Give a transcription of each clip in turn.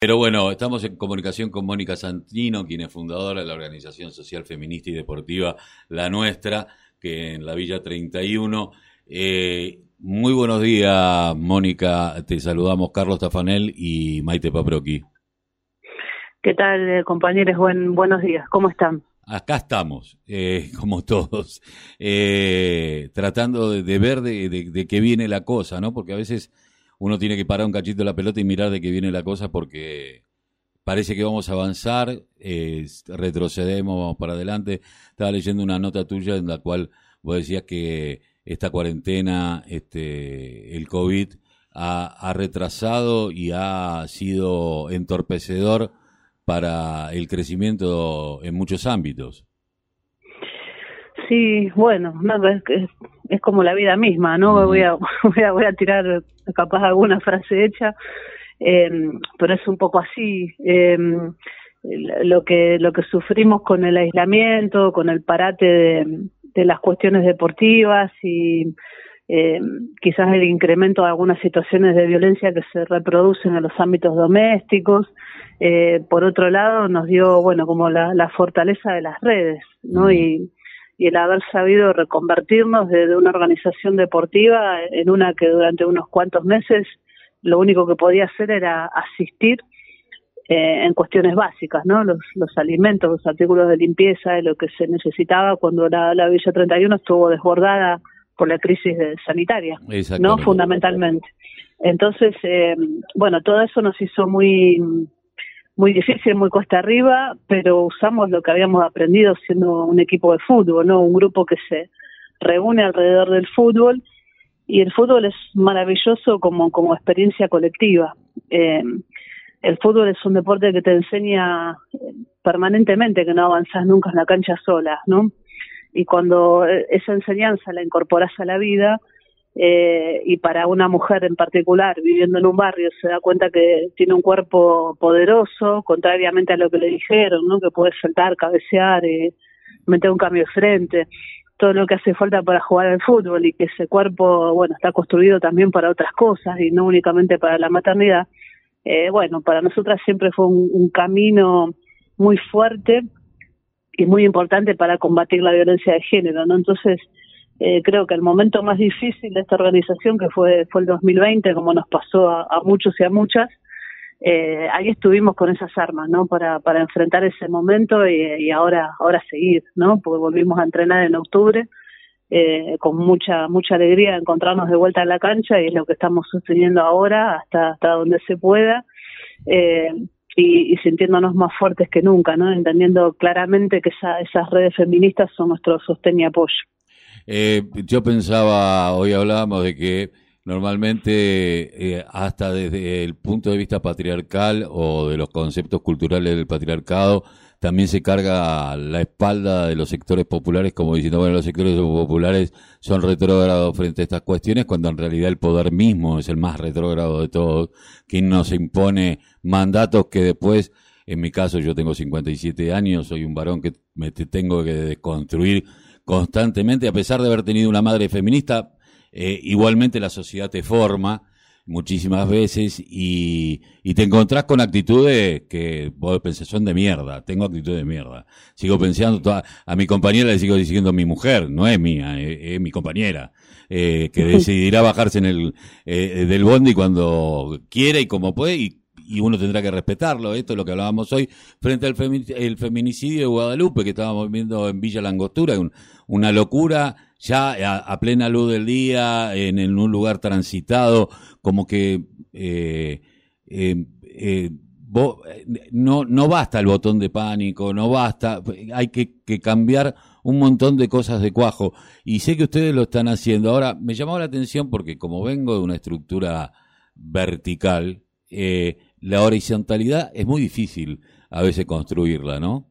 Pero bueno, estamos en comunicación con Mónica Santino, quien es fundadora de la organización social feminista y deportiva La Nuestra, que en la Villa 31. Eh, muy buenos días, Mónica. Te saludamos Carlos Tafanel y Maite Paproqui. ¿Qué tal, eh, compañeros? Buen, buenos días. ¿Cómo están? Acá estamos, eh, como todos, eh, tratando de, ver de, de, qué viene la cosa, ¿no? Porque a veces uno tiene que parar un cachito la pelota y mirar de qué viene la cosa porque parece que vamos a avanzar, retrocedemos, vamos para adelante. Estaba leyendo una nota tuya en la cual vos decías que esta cuarentena, este, el COVID, ha, ha retrasado y ha sido entorpecedor para el crecimiento en muchos ámbitos. Sí, bueno, es, es, como la vida misma, ¿no? voy, a, voy, a, voy a tirar capaz alguna frase hecha, eh, pero es un poco así. Eh, lo que lo que sufrimos con el aislamiento, con el parate de, de las cuestiones deportivas y eh, quizás el incremento de algunas situaciones de violencia que se reproducen en los ámbitos domésticos. Eh, por otro lado, nos dio, bueno, como la, la fortaleza de las redes, ¿no? Y, y el haber sabido reconvertirnos de, una organización deportiva en una que durante unos cuantos meses lo único que podía hacer era asistir eh, en cuestiones básicas, ¿no? Los, los alimentos, los artículos de limpieza, lo que se necesitaba cuando la, la Villa 31 estuvo desbordada por la crisis sanitaria, ¿no? Fundamentalmente. Entonces, eh, bueno, todo eso nos hizo muy muy difícil, muy cuesta arriba, pero usamos lo que habíamos aprendido siendo un equipo de fútbol, ¿no? Un grupo que se reúne alrededor del fútbol y el fútbol es maravilloso como, como experiencia colectiva. Eh, el fútbol es un deporte que te enseña permanentemente que no avanzas nunca en la cancha sola, ¿no? Y cuando esa enseñanza la incorporas a la vida, eh, y para una mujer en particular viviendo en un barrio se da cuenta que tiene un cuerpo poderoso, contrariamente a lo que le dijeron, ¿no? que puede saltar, cabecear, eh, meter un cambio de frente, todo lo que hace falta para jugar al fútbol y que ese cuerpo, bueno, está construido también para otras cosas y no únicamente para la maternidad. Eh, bueno, para nosotras siempre fue un, un camino muy fuerte y muy importante para combatir la violencia de género, ¿no? Entonces, eh, creo que el momento más difícil de esta organización, que fue, fue el 2020, como nos pasó a, muchos y a muchas, eh, ahí estuvimos con esas armas, ¿no? Para, para enfrentar ese momento y, ahora, ahora seguir, ¿no? Porque volvimos a entrenar en octubre, eh, con mucha, mucha alegría de encontrarnos de vuelta en la cancha y es lo que estamos sosteniendo ahora hasta, hasta donde se pueda. Eh, y, sintiéndonos más fuertes que nunca, ¿no? Entendiendo claramente que esa, esas redes feministas son nuestro sostén y apoyo. Eh, yo pensaba, hoy hablábamos de que normalmente, eh, hasta desde el punto de vista patriarcal o de los conceptos culturales del patriarcado, también se carga la espalda de los sectores populares, como diciendo, bueno, los sectores populares son retrógrados frente a estas cuestiones, cuando en realidad el poder mismo es el más retrógrado de todos, quien nos impone mandatos que después, en mi caso yo tengo 57 años, soy un varón que me tengo que desconstruir constantemente, a pesar de haber tenido una madre feminista, eh, igualmente la sociedad te forma muchísimas veces y, y, te encontrás con actitudes que vos pensás son de mierda, tengo actitudes de mierda. Sigo pensando, a mi compañera le sigo diciendo mi mujer, no es mía, es, mi compañera, eh, que decidirá bajarse en el eh, del bondi cuando quiera y como puede y y uno tendrá que respetarlo. Esto es lo que hablábamos hoy frente al el feminicidio de Guadalupe que estábamos viendo en Villa Langostura, una locura ya a, plena luz del día, en, un lugar transitado, como que eh, eh, eh, no, no basta el botón de pánico, no basta, hay que, que cambiar un montón de cosas de cuajo. Y sé que ustedes lo están haciendo. Ahora, me llamó la atención porque como vengo de una estructura vertical, eh, la horizontalidad es muy difícil a veces construirla, ¿no?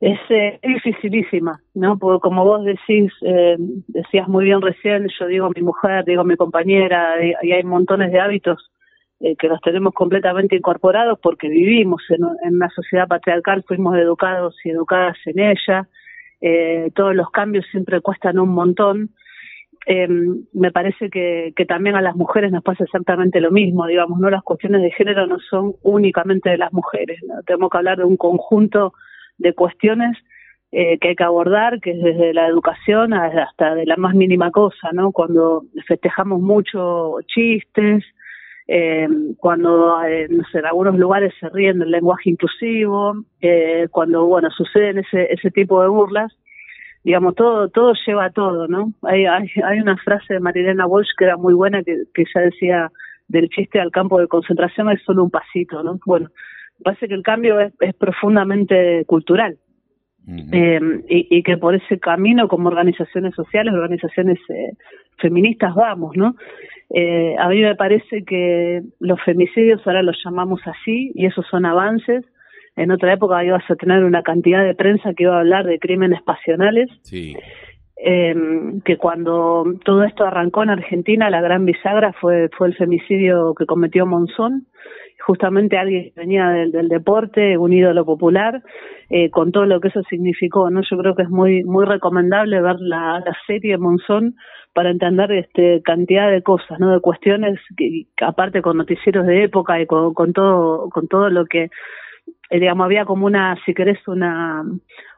Es eh, dificilísima, ¿no? Porque como vos decís, eh, decías muy bien recién, yo digo mi mujer, digo mi compañera, y hay montones de hábitos eh, que los tenemos completamente incorporados porque vivimos en, en, una sociedad patriarcal, fuimos educados y educadas en ella, eh, todos los cambios siempre cuestan un montón, eh, me parece que, que también a las mujeres nos pasa exactamente lo mismo, digamos, no las cuestiones de género no son únicamente de las mujeres, ¿no? tenemos que hablar de un conjunto de cuestiones eh, que hay que abordar, que es desde la educación hasta de la más mínima cosa, ¿no? Cuando festejamos mucho chistes, cuando eh, sé, en algunos lugares se ríen del lenguaje inclusivo, eh, cuando bueno suceden ese, ese tipo de burlas, digamos, todo, todo lleva a todo, ¿no? Hay, hay, hay una frase de Marilena Walsh que era muy buena que, que ya decía del chiste al campo de concentración es solo un pasito, ¿no? Bueno, parece que el cambio es, es profundamente cultural. eh, y, y, que por ese camino como organizaciones sociales, organizaciones eh, feministas vamos, ¿no? Eh, a mí me parece que los femicidios ahora los llamamos así y esos son avances. En otra época ibas a tener una cantidad de prensa que iba a hablar de crímenes pasionales. Sí. Eh, que cuando todo esto arrancó en Argentina, la gran bisagra fue, fue el femicidio que cometió Monzón. Justamente alguien que venía del, del deporte, un ídolo popular, eh, con todo lo que eso significó, ¿no? Yo creo que es muy, muy recomendable ver la, la serie Monzón para entender este cantidad de cosas, ¿no? De cuestiones que, que aparte con noticieros de época y con, con todo, con todo lo que eh, digamos, había como una, si querés, una,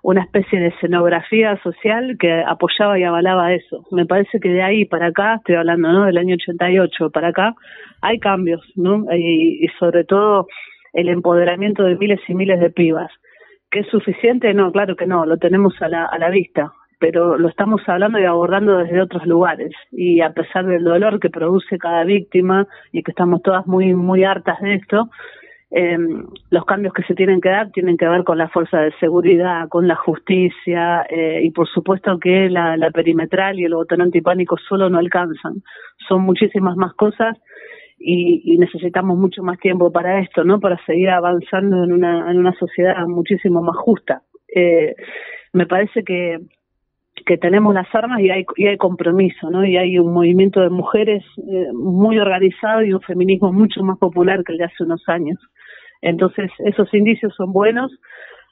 una especie de escenografía social que apoyaba y avalaba eso. Me parece que de ahí para acá, estoy hablando, ¿no? Del año 88 para acá, hay cambios, ¿no? Y, sobre todo el empoderamiento de miles y miles de pibas. ¿Que es suficiente? No, claro que no, lo tenemos a la, a la vista, pero lo estamos hablando y abordando desde otros lugares. Y a pesar del dolor que produce cada víctima y que estamos todas muy, muy hartas de esto, eh, los cambios que se tienen que dar tienen que ver con la fuerza de seguridad, con la justicia eh, y por supuesto que la, perimetral y el botón antipánico solo no alcanzan. Son muchísimas más cosas y, necesitamos mucho más tiempo para esto, ¿no? Para seguir avanzando en una, sociedad muchísimo más justa. Eh, me parece que que tenemos las armas y hay, y hay compromiso, ¿no? Y hay un movimiento de mujeres eh, muy organizado y un feminismo mucho más popular que el de hace unos años. Entonces, esos indicios son buenos,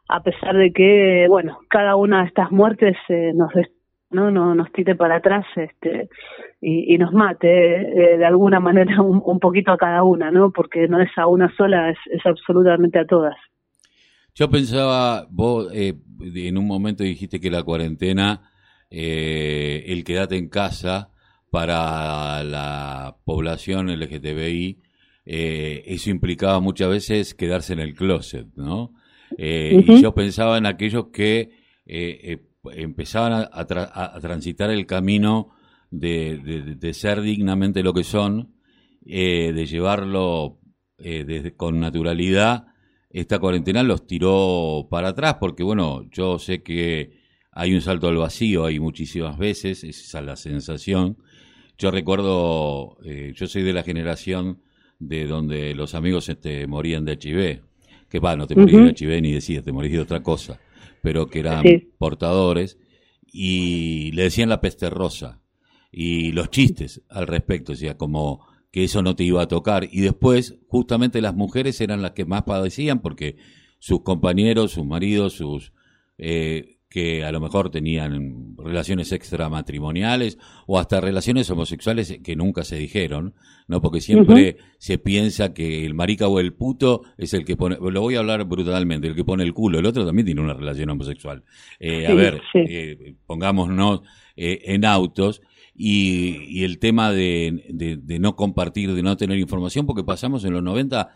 a pesar de que, bueno, cada una de estas muertes eh, nos no, no nos tire para atrás este y, nos mate eh, de alguna manera un, un, poquito a cada una, ¿no? Porque no es a una sola, es, es absolutamente a todas. Yo pensaba, vos eh, en un momento dijiste que la cuarentena, eh, el quedate en casa para la población LGTBI, eh, eso implicaba muchas veces quedarse en el closet, ¿no? Eh, uh -huh. Y yo pensaba en aquellos que eh, empezaban a, a, tra a, transitar el camino de, de, de, ser dignamente lo que son, de llevarlo desde, con naturalidad. Esta cuarentena los tiró para atrás porque, bueno, yo sé que hay un salto al vacío, hay muchísimas veces, esa es la sensación. Yo recuerdo, yo soy de la generación de donde los amigos este, morían de HIV, que va, no te uh -huh. de HIV ni decías, te morís de otra cosa, pero que eran sí. portadores y le decían la peste rosa y los chistes al respecto, o sea, como que eso no te iba a tocar y después justamente las mujeres eran las que más padecían porque sus compañeros, sus maridos, sus eh, que a lo mejor tenían relaciones extramatrimoniales o hasta relaciones homosexuales que nunca se dijeron, ¿no? Porque siempre uh -huh. se piensa que el marica o el puto es el que pone, lo voy a hablar brutalmente, el que pone el culo, el otro también tiene una relación homosexual. Eh, sí, a ver, sí. eh, pongámonos eh, en autos y, y el tema de, de, de no compartir, de no tener información, porque pasamos en los 90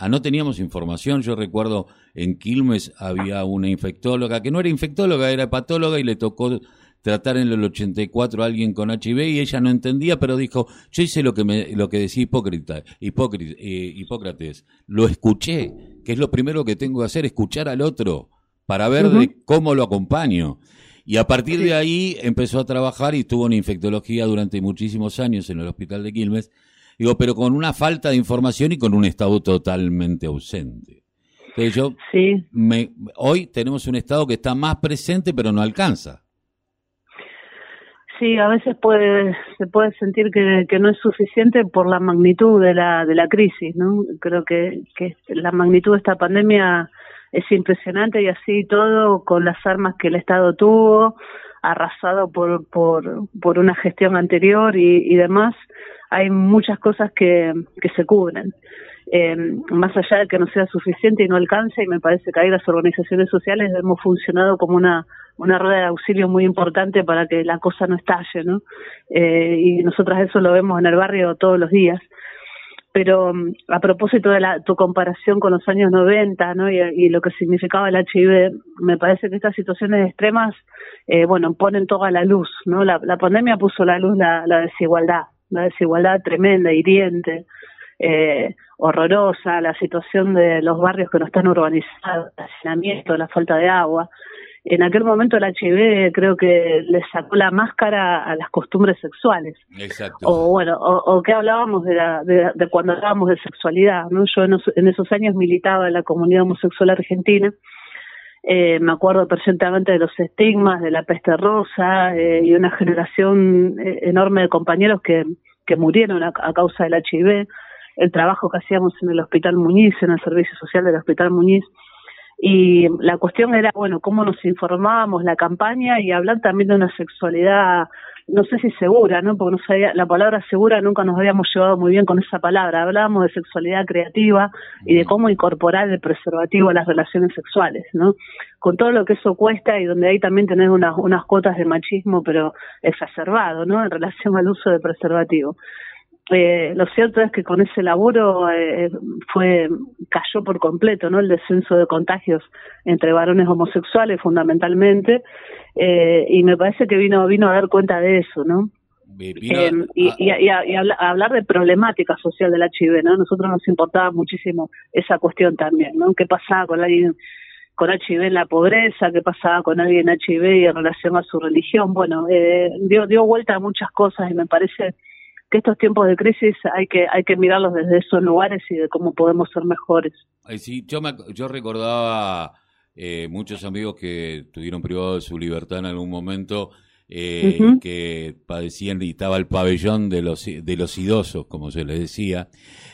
Ah, no teníamos información. Yo recuerdo en Quilmes había una infectóloga que no era infectóloga, era hepatóloga y le tocó tratar en el 84 a alguien con HIV y ella no entendía, pero dijo, yo hice lo que me, lo que decía Hipócrita, Hipócrita, eh, Hipócrates, lo escuché, que es lo primero que tengo que hacer, escuchar al otro para ver uh -huh. de cómo lo acompaño. Y a partir de ahí empezó a trabajar y estuvo en infectología durante muchísimos años en el hospital de Quilmes Digo, pero con una falta de información y con un Estado totalmente ausente. Entonces yo, sí. me, hoy tenemos un Estado que está más presente, pero no alcanza. Sí, a veces puede, se puede sentir que, que no es suficiente por la magnitud de la, de la crisis, ¿no? Creo que, que la magnitud de esta pandemia es impresionante y así todo, con las armas que el Estado tuvo, arrasado por, por, por una gestión anterior y, y demás, hay muchas cosas que, que se cubren. Eh, más allá de que no sea suficiente y no alcance, y me parece que ahí las organizaciones sociales hemos funcionado como una, una rueda de auxilio muy importante para que la cosa no estalle, ¿no? Eh, y nosotras eso lo vemos en el barrio todos los días. Pero mm, a propósito de la, tu comparación con los años 90, ¿no? Y, lo que significaba el HIV, me parece que estas situaciones extremas, eh, bueno, ponen toda la luz, ¿no? La, la pandemia puso la luz la, la desigualdad, la desigualdad tremenda, hiriente, eh, horrorosa, la situación de los barrios que no están urbanizados, el hacinamiento, la falta de agua. En aquel momento el HIV creo que le sacó la máscara a las costumbres sexuales. Exacto. O bueno, o, o que hablábamos de, la, de, de, cuando hablábamos de sexualidad. ¿no? Yo en, en, esos años militaba en la comunidad homosexual argentina. Eh, me acuerdo perfectamente de los estigmas, de la peste rosa eh, y una generación eh, enorme de compañeros que, que murieron a, a causa del HIV el trabajo que hacíamos en el Hospital Muñiz, en el Servicio Social del Hospital Muñiz. Y la cuestión era, bueno, cómo nos informábamos, la campaña y hablar también de una sexualidad, no sé si segura, ¿no? Porque no sabía, la palabra segura nunca nos habíamos llevado muy bien con esa palabra. Hablábamos de sexualidad creativa y de cómo incorporar el preservativo a las relaciones sexuales, ¿no? Con todo lo que eso cuesta y donde ahí también tenés unas, unas cuotas de machismo, pero exacerbado, ¿no? En relación al uso de preservativo eh, lo cierto es que con ese laburo eh, fue cayó por completo no el descenso de contagios entre varones homosexuales fundamentalmente eh, y me parece que vino vino a dar cuenta de eso no eh, y, y, y, a, y a hablar de problemática social del HIV no nosotros nos importaba muchísimo esa cuestión también no qué pasaba con alguien con HIV en la pobreza, qué pasaba con alguien HIV y en relación a su religión. Bueno, eh, dio, dio vuelta a muchas cosas y me parece que estos tiempos de crisis hay que hay que mirarlos desde esos lugares y de cómo podemos ser mejores. Ay, sí, yo me, yo recordaba eh, muchos amigos que tuvieron privado de su libertad en algún momento eh, uh -huh. que padecían y estaba el pabellón de los de los idosos, como se les decía,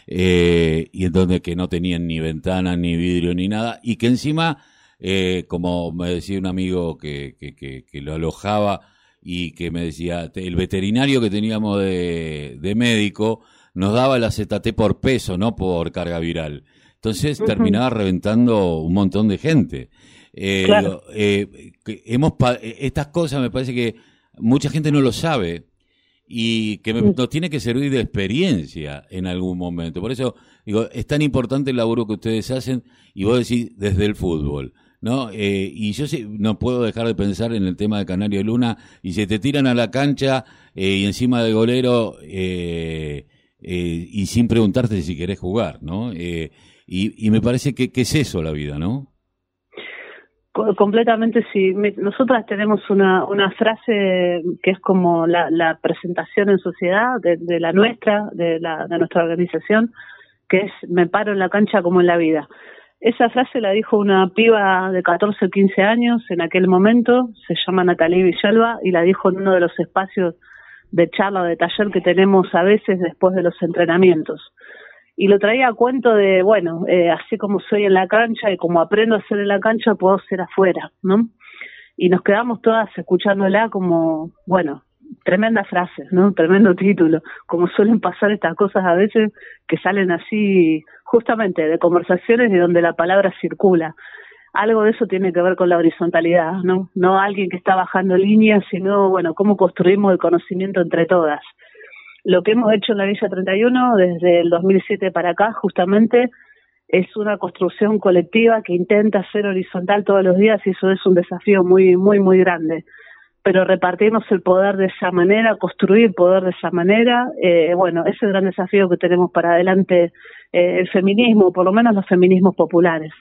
eh, y en donde que no tenían ni ventana ni vidrio ni nada y que encima eh, como me decía un amigo que, que, que, que lo alojaba y que me decía, el veterinario que teníamos de, de médico nos daba el acetate por peso, no por carga viral. Entonces uh -huh. terminaba reventando un montón de gente. Eh, claro. eh, hemos estas cosas me parece que mucha gente no lo sabe y que me, nos tiene que servir de experiencia en algún momento. Por eso digo, es tan importante el laburo que ustedes hacen y vos decís desde el fútbol. ¿No? Eh, y yo sí, no puedo dejar de pensar en el tema de Canario Luna, y se te tiran a la cancha eh, y encima del golero eh, y sin preguntarte si querés jugar, ¿no? Y, y, me parece que, que, es eso la vida, ¿no? Completamente sí. Nosotras tenemos una, una frase que es como la, la presentación en sociedad de, de la nuestra, de, la, de nuestra organización, que es me paro en la cancha como en la vida. Esa frase la dijo una piba de 14 o 15 años en aquel momento, se llama Natalie Villalba, y la dijo en uno de los espacios de charla o de taller que tenemos a veces después de los entrenamientos. Y lo traía a cuento de, bueno, eh, así como soy en la cancha y como aprendo a ser en la cancha, puedo ser afuera, ¿no? Y nos quedamos todas escuchándola como, bueno, tremenda frase, ¿no? Tremendo título. Como suelen pasar estas cosas a veces que salen así justamente de conversaciones de donde la palabra circula. Algo de eso tiene que ver con la horizontalidad, ¿no? No alguien que está bajando líneas, sino, bueno, cómo construimos el conocimiento entre todas. Lo que hemos hecho en la Villa 31 desde el 2007 para acá, justamente, es una construcción colectiva que intenta ser horizontal todos los días y eso es un desafío muy, muy, muy grande pero repartirnos el poder de esa manera, construir poder de esa manera, eh, bueno, ese es el gran desafío que tenemos para adelante eh, el feminismo, por lo menos los feminismos populares.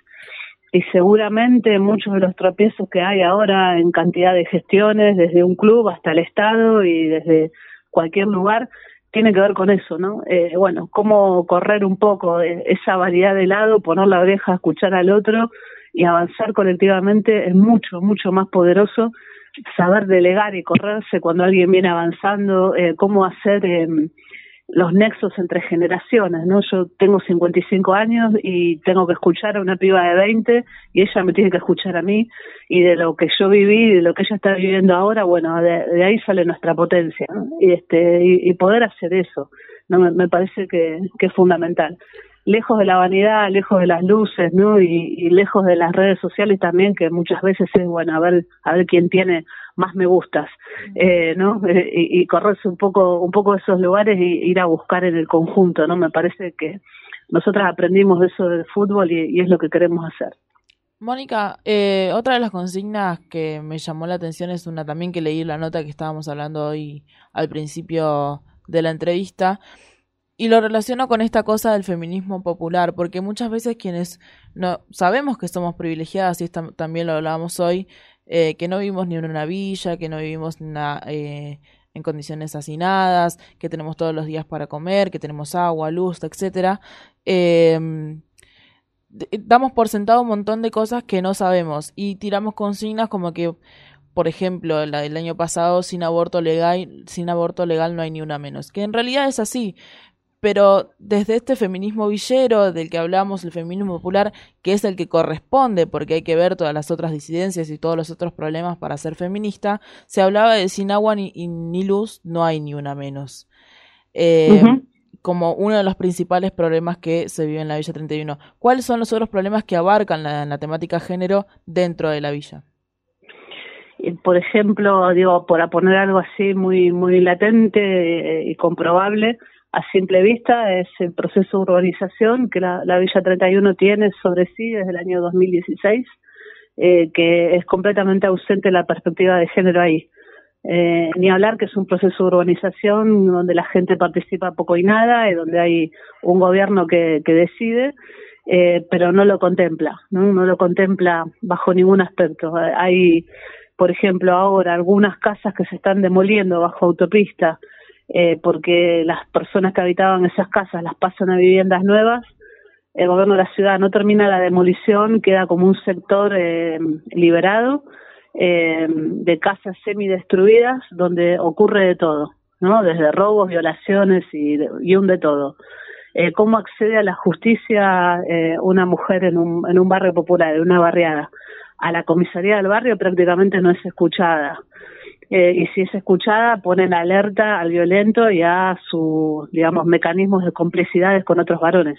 Y seguramente muchos de los tropiezos que hay ahora en cantidad de gestiones, desde un club hasta el Estado y desde cualquier lugar, tiene que ver con eso, ¿no? Eh, bueno, cómo correr un poco esa variedad de lado, poner la oreja, escuchar al otro y avanzar colectivamente es mucho, mucho más poderoso saber delegar y correrse cuando alguien viene avanzando, eh, cómo hacer eh, los nexos entre generaciones, ¿no? Yo tengo 55 años y tengo que escuchar a una piba de 20 y ella me tiene que escuchar a mí y de lo que yo viví de lo que ella está viviendo ahora, bueno, de, ahí sale nuestra potencia, Y este y, poder hacer eso, no me, parece que, que es fundamental lejos de la vanidad, lejos de las luces, ¿no? Y, lejos de las redes sociales también, que muchas veces es bueno a ver a ver quién tiene más me gustas, eh, ¿no? Eh, y, correrse un poco un poco de esos lugares y ir a buscar en el conjunto, ¿no? Me parece que nosotras aprendimos eso del fútbol y, es lo que queremos hacer. Mónica, eh, otra de las consignas que me llamó la atención es una también que leí la nota que estábamos hablando hoy al principio de la entrevista, y lo relaciono con esta cosa del feminismo popular, porque muchas veces quienes no sabemos que somos privilegiadas, y también lo hablábamos hoy, eh, que no vivimos ni en una villa, que no vivimos eh, en condiciones hacinadas, que tenemos todos los días para comer, que tenemos agua, luz, etcétera, em, damos por sentado un montón de cosas que no sabemos y tiramos consignas como que por ejemplo, la del año pasado, sin aborto legal, sin aborto legal no hay ni una menos. Que en realidad es así pero desde este feminismo villero del que hablamos, el feminismo popular, que es el que corresponde, porque hay que ver todas las otras disidencias y todos los otros problemas para ser feminista, se hablaba de sin agua ni, ni luz no hay ni una menos. Eh, como uno de los principales problemas que se vive en la Villa 31. ¿Cuáles son los otros problemas que abarcan la, la temática género dentro de la villa? Por ejemplo, digo, por poner algo así muy muy latente eh, y comprobable, a simple vista es el proceso de urbanización que la, Villa 31 tiene sobre sí desde el año 2016, eh, que es completamente ausente la perspectiva de género ahí. Eh, ni hablar que es un proceso de urbanización donde la gente participa poco y nada, y donde hay un gobierno que, decide, eh, pero no lo contempla, ¿no? no lo contempla bajo ningún aspecto. Hay, por ejemplo, ahora algunas casas que se están demoliendo bajo autopista, eh, porque las personas que habitaban esas casas las pasan a viviendas nuevas. El gobierno de la ciudad no termina la demolición, queda como un sector eh, liberado eh, de casas semidestruidas donde ocurre de todo, ¿no? Desde robos, violaciones y, y un de todo. Eh, ¿Cómo accede a la justicia eh, una mujer en un, en un barrio popular, en una barriada? A la comisaría del barrio prácticamente no es escuchada. Eh, y si es escuchada ponen alerta al violento y a sus, digamos, mecanismos de complicidades con otros varones.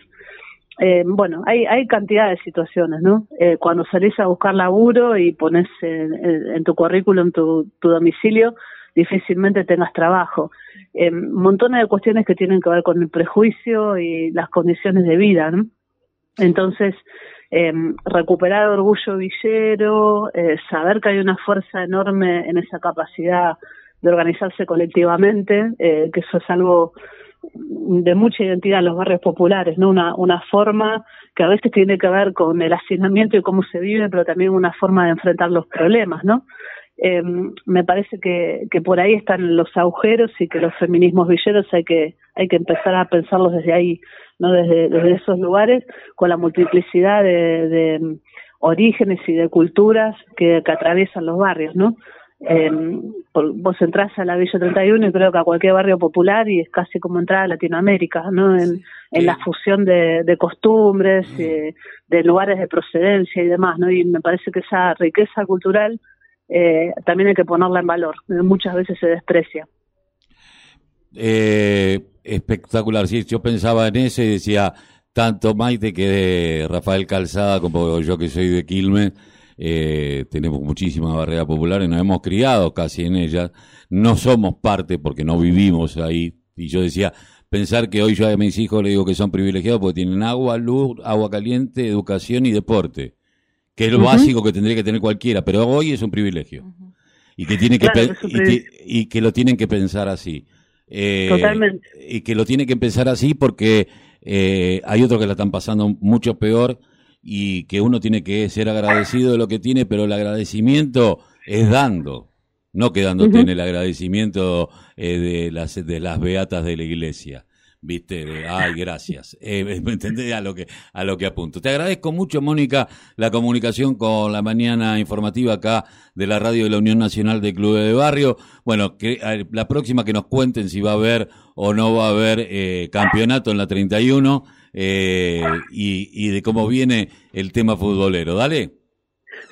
Eh, bueno, hay, hay cantidad de situaciones, ¿no? Eh, cuando salís a buscar laburo y pones en, tu currículum tu, tu, domicilio, difícilmente tengas trabajo. Eh, montones de cuestiones que tienen que ver con el prejuicio y las condiciones de vida, ¿no? Entonces, eh, recuperar orgullo villero, eh, saber que hay una fuerza enorme en esa capacidad de organizarse colectivamente, eh, que eso es algo de mucha identidad en los barrios populares, ¿no? Una, una forma que a veces tiene que ver con el hacinamiento y cómo se vive, pero también una forma de enfrentar los problemas, ¿no? Eh, me parece que, que por ahí están los agujeros y que los feminismos villeros hay que, hay que empezar a pensarlos desde ahí ¿no? Desde, desde esos lugares, con la multiplicidad de, de orígenes y de culturas que, que atraviesan los barrios, ¿no? Eh, vos entras a la Villa 31 y creo que a cualquier barrio popular y es casi como entrar a Latinoamérica, ¿no? En, en la fusión de, de costumbres, eh, de lugares de procedencia y demás, ¿no? Y me parece que esa riqueza cultural eh, también hay que ponerla en valor. Muchas veces se desprecia. Eh, espectacular. Sí, yo pensaba en eso y decía, tanto Maite que de Rafael Calzada como yo que soy de Quilmes, eh, tenemos muchísimas barreras populares, nos hemos criado casi en ellas, no somos parte porque no vivimos ahí. Y yo decía, pensar que hoy yo a mis hijos le digo que son privilegiados porque tienen agua, luz, agua caliente, educación y deporte, que es lo básico que tendría que tener cualquiera, pero hoy es un privilegio. Y que tiene que, y que lo tienen que pensar así. Eh, Totalmente. Y que lo tiene que empezar así porque eh, hay otros que la están pasando mucho peor y que uno tiene que ser agradecido de lo que tiene, pero el agradecimiento es dando, no quedándote en el agradecimiento eh, de, las, de las beatas de la iglesia. Viste, ay, gracias. Eh, ¿Me entendés a lo, que, a lo que apunto? Te agradezco mucho, Mónica, la comunicación con la mañana informativa acá de la radio de la Unión Nacional de Clubes de Barrio. Bueno, que la próxima que nos cuenten si va a haber o no va a haber eh, campeonato en la 31 eh, y, y de cómo viene el tema futbolero. Dale.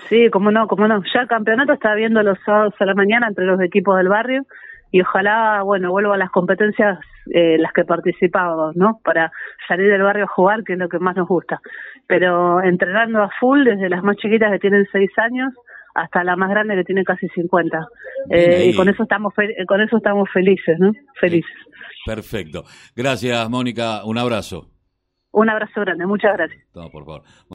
Sí, cómo no, cómo no. Ya el campeonato está viendo los sábados a la mañana entre los equipos del barrio y ojalá, bueno, vuelva a las competencias eh, las que participábamos, ¿no? Para salir del barrio a jugar, que es lo que más nos gusta. Pero entrenando a full, desde las más chiquitas que tienen seis años hasta la más grande que tiene casi 50. Eh, y con eso estamos con eso estamos felices, ¿no? Felices. Perfecto. Gracias, Mónica. Un abrazo. Un abrazo grande. Muchas gracias. No, por favor.